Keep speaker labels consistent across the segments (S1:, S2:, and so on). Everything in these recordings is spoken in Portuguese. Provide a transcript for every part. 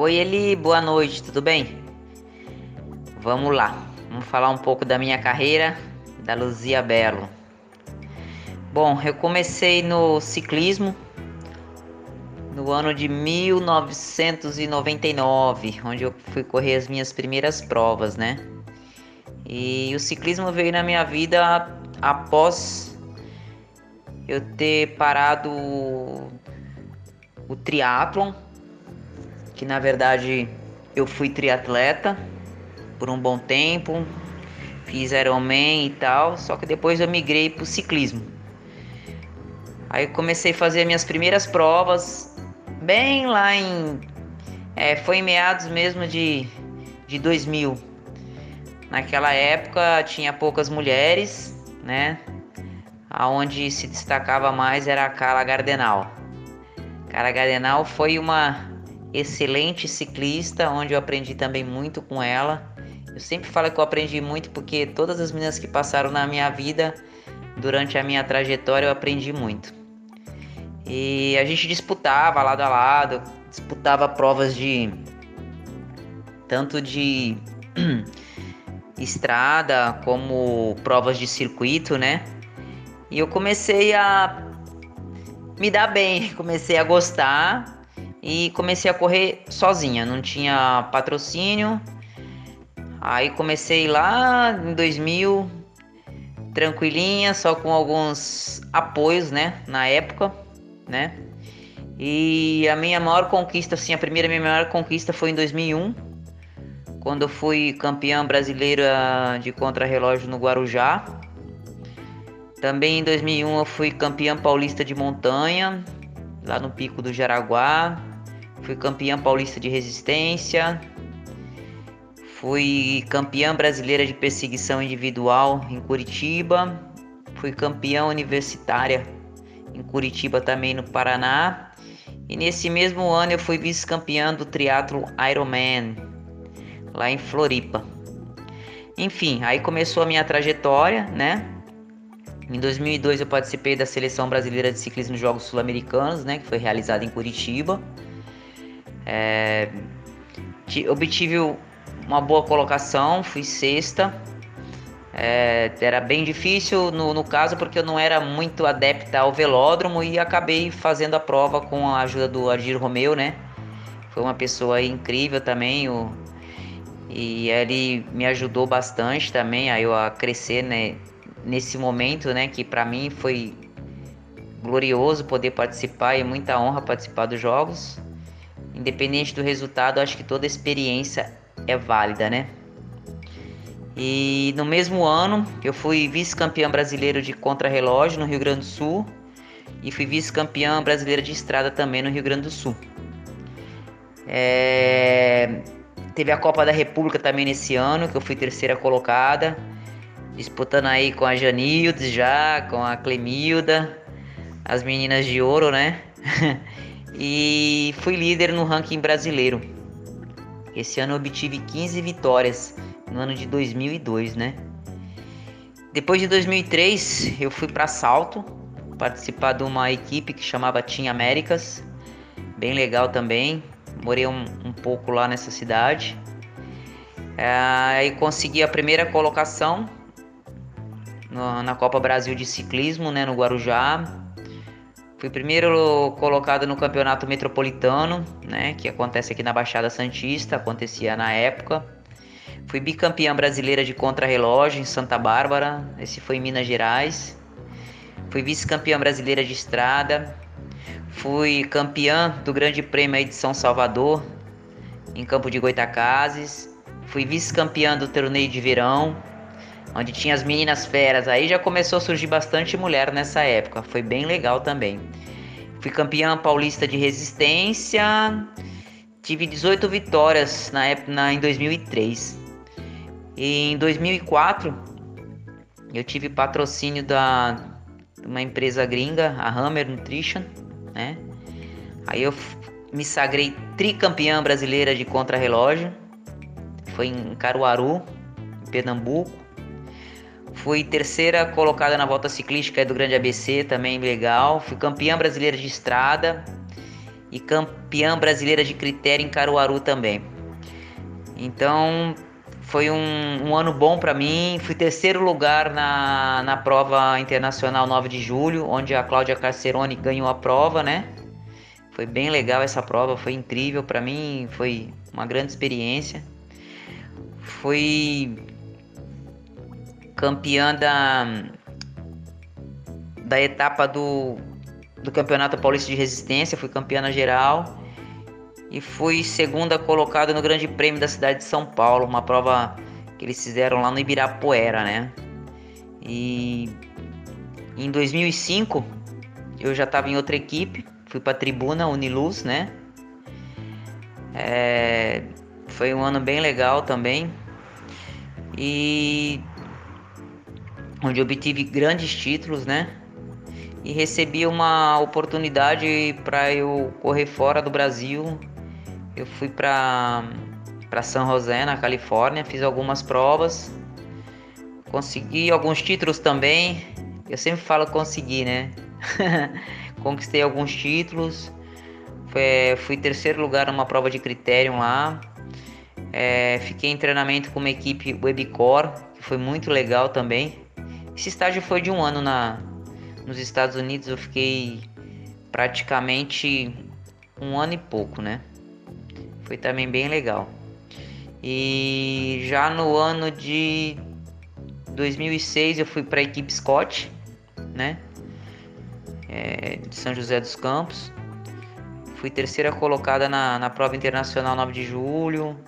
S1: Oi Eli, boa noite, tudo bem? Vamos lá, vamos falar um pouco da minha carreira, da Luzia Belo. Bom, eu comecei no ciclismo no ano de 1999, onde eu fui correr as minhas primeiras provas, né? E o ciclismo veio na minha vida após eu ter parado o triatlon, que na verdade eu fui triatleta por um bom tempo, fiz Ironman e tal, só que depois eu migrei para o ciclismo. Aí comecei a fazer minhas primeiras provas, bem lá em. É, foi em meados mesmo de, de 2000. Naquela época tinha poucas mulheres, né? Aonde se destacava mais era a Carla Gardenal. Carla Gardenal foi uma excelente ciclista, onde eu aprendi também muito com ela. Eu sempre falo que eu aprendi muito porque todas as meninas que passaram na minha vida durante a minha trajetória eu aprendi muito. E a gente disputava lado a lado, disputava provas de tanto de estrada como provas de circuito, né? E eu comecei a me dar bem, comecei a gostar e comecei a correr sozinha, não tinha patrocínio. Aí comecei lá em 2000, tranquilinha, só com alguns apoios, né, na época né? E a minha maior conquista, assim, a primeira minha maior conquista foi em 2001, quando eu fui campeã brasileira de contrarrelógio no Guarujá. Também em 2001 eu fui campeã paulista de montanha, lá no Pico do Jaraguá. Fui campeã paulista de resistência. Fui campeã brasileira de perseguição individual em Curitiba. Fui campeã universitária em Curitiba também no Paraná. E nesse mesmo ano eu fui vice-campeão do triatlo Ironman lá em Floripa. Enfim, aí começou a minha trajetória, né? Em 2002 eu participei da seleção brasileira de ciclismo nos Jogos Sul-Americanos, né? Que foi realizada em Curitiba. É... Obtive uma boa colocação, fui sexta é, era bem difícil no, no caso porque eu não era muito adepta ao velódromo e acabei fazendo a prova com a ajuda do Argir Romeu, né? Foi uma pessoa incrível também, o, e ele me ajudou bastante também a eu a crescer né, nesse momento, né? Que para mim foi glorioso poder participar e muita honra participar dos jogos. Independente do resultado, acho que toda experiência é válida, né? E no mesmo ano, eu fui vice-campeã brasileiro de contrarrelógio no Rio Grande do Sul e fui vice-campeã brasileira de estrada também no Rio Grande do Sul. É... Teve a Copa da República também nesse ano, que eu fui terceira colocada, disputando aí com a Janildes já, com a Clemilda, as meninas de ouro, né? e fui líder no ranking brasileiro. Esse ano obtive 15 vitórias no ano de 2002, né? Depois de 2003, eu fui para Salto participar de uma equipe que chamava Team Américas, bem legal também. Morei um, um pouco lá nessa cidade. É, aí consegui a primeira colocação no, na Copa Brasil de Ciclismo, né, no Guarujá. Fui primeiro colocado no Campeonato Metropolitano, né, que acontece aqui na Baixada Santista, acontecia na época. Fui bicampeã brasileira de contrarrelógio em Santa Bárbara, esse foi em Minas Gerais. Fui vice-campeã brasileira de estrada. Fui campeã do Grande Prêmio de São Salvador, em Campo de Goitacazes. Fui vice-campeã do torneio de verão, onde tinha as meninas feras. Aí já começou a surgir bastante mulher nessa época, foi bem legal também. Fui campeã paulista de resistência, tive 18 vitórias na época, na, em 2003. E em 2004 eu tive patrocínio da uma empresa gringa, a Hammer Nutrition, né? Aí eu me sagrei tricampeã brasileira de contrarrelógio. Foi em Caruaru, em Pernambuco. Fui terceira colocada na volta ciclística do Grande ABC, também legal. Fui campeã brasileira de estrada. e campeã brasileira de critério em Caruaru também. Então foi um, um ano bom para mim. Fui terceiro lugar na, na prova internacional 9 de julho, onde a Cláudia Carcerone ganhou a prova, né? Foi bem legal essa prova, foi incrível para mim, foi uma grande experiência. Fui campeã da, da etapa do, do Campeonato Paulista de Resistência, fui campeã na geral e fui segunda colocada no Grande Prêmio da cidade de São Paulo, uma prova que eles fizeram lá no Ibirapuera, né? E em 2005 eu já estava em outra equipe, fui para a Tribuna Uniluz, né? É, foi um ano bem legal também e onde obtive grandes títulos, né? E recebi uma oportunidade para eu correr fora do Brasil eu fui para para San José, na Califórnia, fiz algumas provas, consegui alguns títulos também. Eu sempre falo consegui, né? Conquistei alguns títulos. Fui, terceiro lugar numa prova de critério lá. É, fiquei em treinamento com uma equipe Webcore, que foi muito legal também. Esse estágio foi de um ano na, nos Estados Unidos. Eu fiquei praticamente um ano e pouco, né? Foi também bem legal. E já no ano de 2006 eu fui para a equipe Scott, né? É, de São José dos Campos. Fui terceira colocada na, na prova internacional 9 de julho.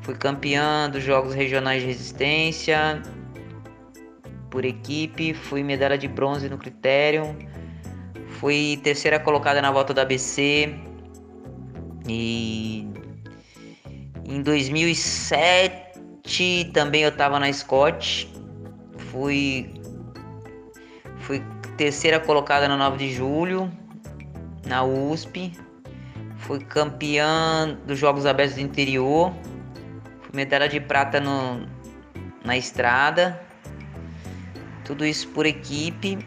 S1: Fui campeã dos Jogos Regionais de Resistência por equipe. Fui medalha de bronze no critério. Fui terceira colocada na volta da ABC. E em 2007 também eu estava na Scott. Fui fui terceira colocada no 9 de julho na USP. Fui campeã dos Jogos Abertos do Interior. Fui medalha de prata no, na estrada. Tudo isso por equipe.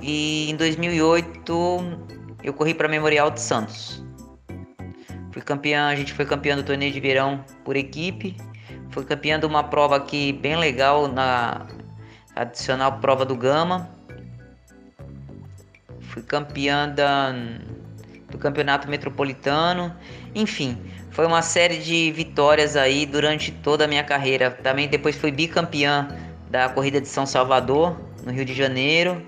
S1: E em 2008 eu corri para Memorial de Santos. Fui campeão, a gente foi campeão do torneio de verão por equipe. Foi campeão de uma prova aqui bem legal na adicional prova do Gama. Fui campeã da, do campeonato metropolitano. Enfim, foi uma série de vitórias aí durante toda a minha carreira. Também depois fui bicampeã da corrida de São Salvador, no Rio de Janeiro.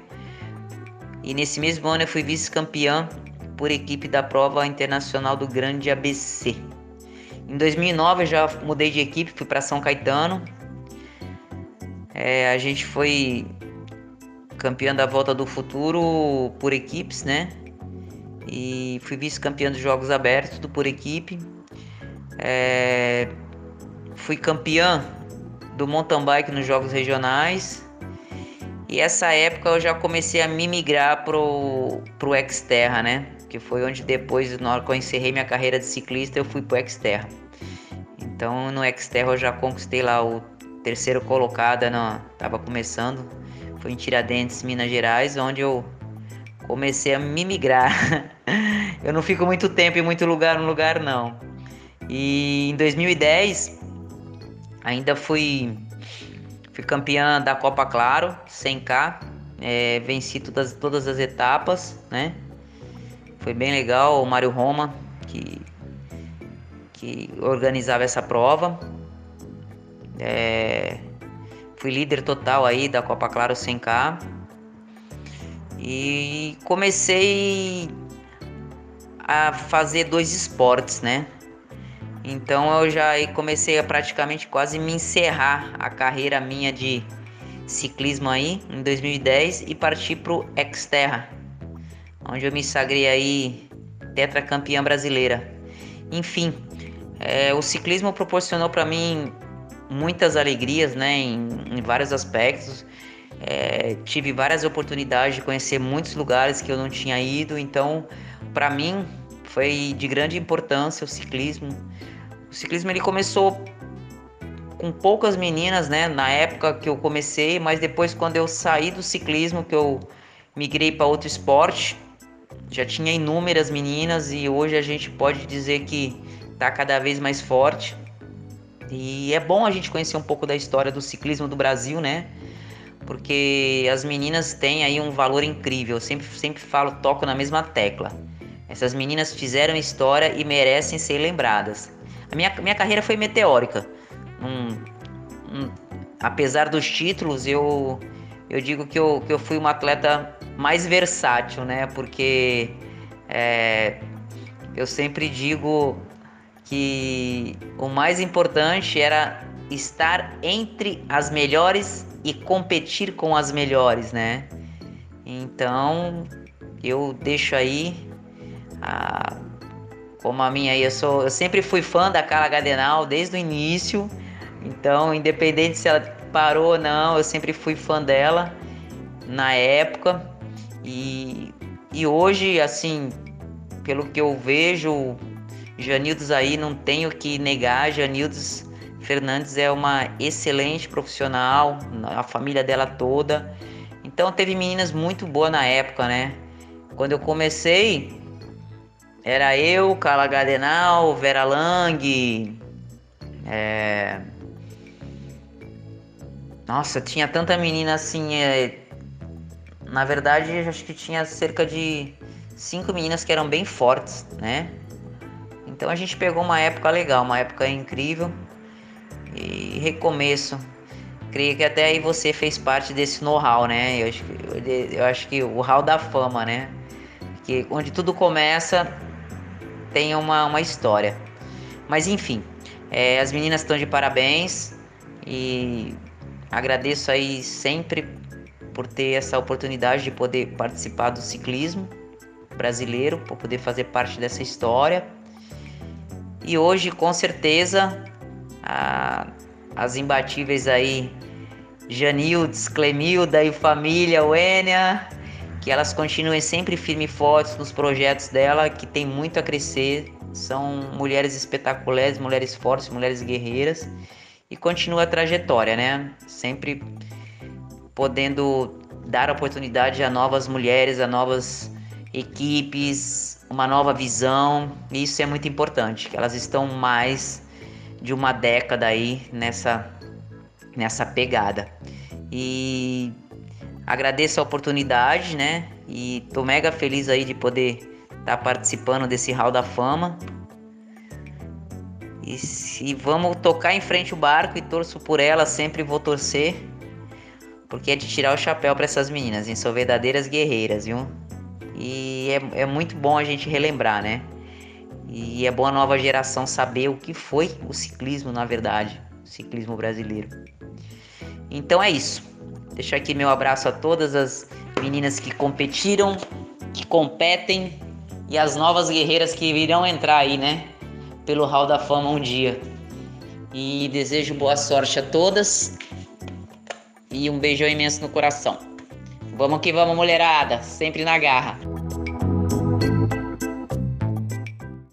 S1: E nesse mesmo ano eu fui vice-campeã por equipe da prova internacional do Grande ABC. Em 2009 eu já mudei de equipe, fui para São Caetano. É, a gente foi campeão da Volta do Futuro por equipes, né? E fui vice-campeão dos Jogos Abertos do por equipe. É, fui campeão do mountain bike nos Jogos Regionais. E essa época eu já comecei a me migrar pro, pro Xterra, né? que foi onde depois, na hora que eu encerrei minha carreira de ciclista, eu fui pro Xterra. Então no Xterra eu já conquistei lá o terceiro colocado, não, tava começando, foi em Tiradentes, Minas Gerais, onde eu comecei a me migrar. eu não fico muito tempo em muito lugar no lugar não. E em 2010 ainda fui fui campeã da Copa Claro, 100k, é, venci todas, todas as etapas, né? Foi bem legal o Mário Roma que, que organizava essa prova. É, fui líder total aí da Copa Claro 100K. E comecei a fazer dois esportes, né? Então eu já comecei a praticamente quase me encerrar a carreira minha de ciclismo aí em 2010 e parti pro Xterra, onde eu me sagrei aí tetracampeã brasileira. Enfim, é, o ciclismo proporcionou para mim muitas alegrias, né, em, em vários aspectos. É, tive várias oportunidades de conhecer muitos lugares que eu não tinha ido, então para mim foi de grande importância o ciclismo. O ciclismo ele começou com poucas meninas, né, na época que eu comecei, mas depois quando eu saí do ciclismo, que eu migrei para outro esporte, já tinha inúmeras meninas e hoje a gente pode dizer que está cada vez mais forte. E é bom a gente conhecer um pouco da história do ciclismo do Brasil, né? Porque as meninas têm aí um valor incrível. Eu sempre, sempre falo, toco na mesma tecla. Essas meninas fizeram história e merecem ser lembradas. A minha, minha carreira foi meteórica. Um, um, apesar dos títulos, eu, eu digo que eu, que eu fui uma atleta mais versátil, né? Porque é, eu sempre digo que o mais importante era estar entre as melhores e competir com as melhores, né? Então eu deixo aí a, como a minha aí, eu sou, eu sempre fui fã da Carla Gadenal desde o início. Então, independente se ela parou ou não, eu sempre fui fã dela na época. E, e hoje, assim, pelo que eu vejo, Janildes aí não tenho que negar, Janildes Fernandes é uma excelente profissional, a família dela toda. Então teve meninas muito boas na época, né? Quando eu comecei, era eu, Carla Gadenal, Vera Lang, é... Nossa, tinha tanta menina assim, é... Na verdade, acho que tinha cerca de cinco meninas que eram bem fortes, né? Então a gente pegou uma época legal, uma época incrível e recomeço. Creio que até aí você fez parte desse know-how, né? Eu acho, eu acho que o hall da fama, né? Que onde tudo começa tem uma, uma história. Mas enfim, é, as meninas estão de parabéns e agradeço aí sempre por ter essa oportunidade de poder participar do ciclismo brasileiro, por poder fazer parte dessa história. E hoje, com certeza, a, as imbatíveis aí, Janildes, Clemilda e família, Wênia, que elas continuem sempre firmes e fortes nos projetos dela, que tem muito a crescer. São mulheres espetaculares, mulheres fortes, mulheres guerreiras. E continua a trajetória, né? Sempre podendo dar oportunidade a novas mulheres, a novas equipes, uma nova visão. E isso é muito importante, elas estão mais de uma década aí nessa nessa pegada. E agradeço a oportunidade, né? E tô mega feliz aí de poder estar tá participando desse Hall da Fama. E, e vamos tocar em frente o barco e torço por ela, sempre vou torcer porque é de tirar o chapéu para essas meninas, hein? São verdadeiras guerreiras, viu? E é, é muito bom a gente relembrar, né? E é bom a nova geração saber o que foi o ciclismo, na verdade, o ciclismo brasileiro. Então é isso. Deixo aqui meu abraço a todas as meninas que competiram, que competem e as novas guerreiras que virão entrar aí, né? Pelo Hall da Fama um dia. E desejo boa sorte a todas e um beijão imenso no coração. Vamos que vamos, mulherada, sempre na garra.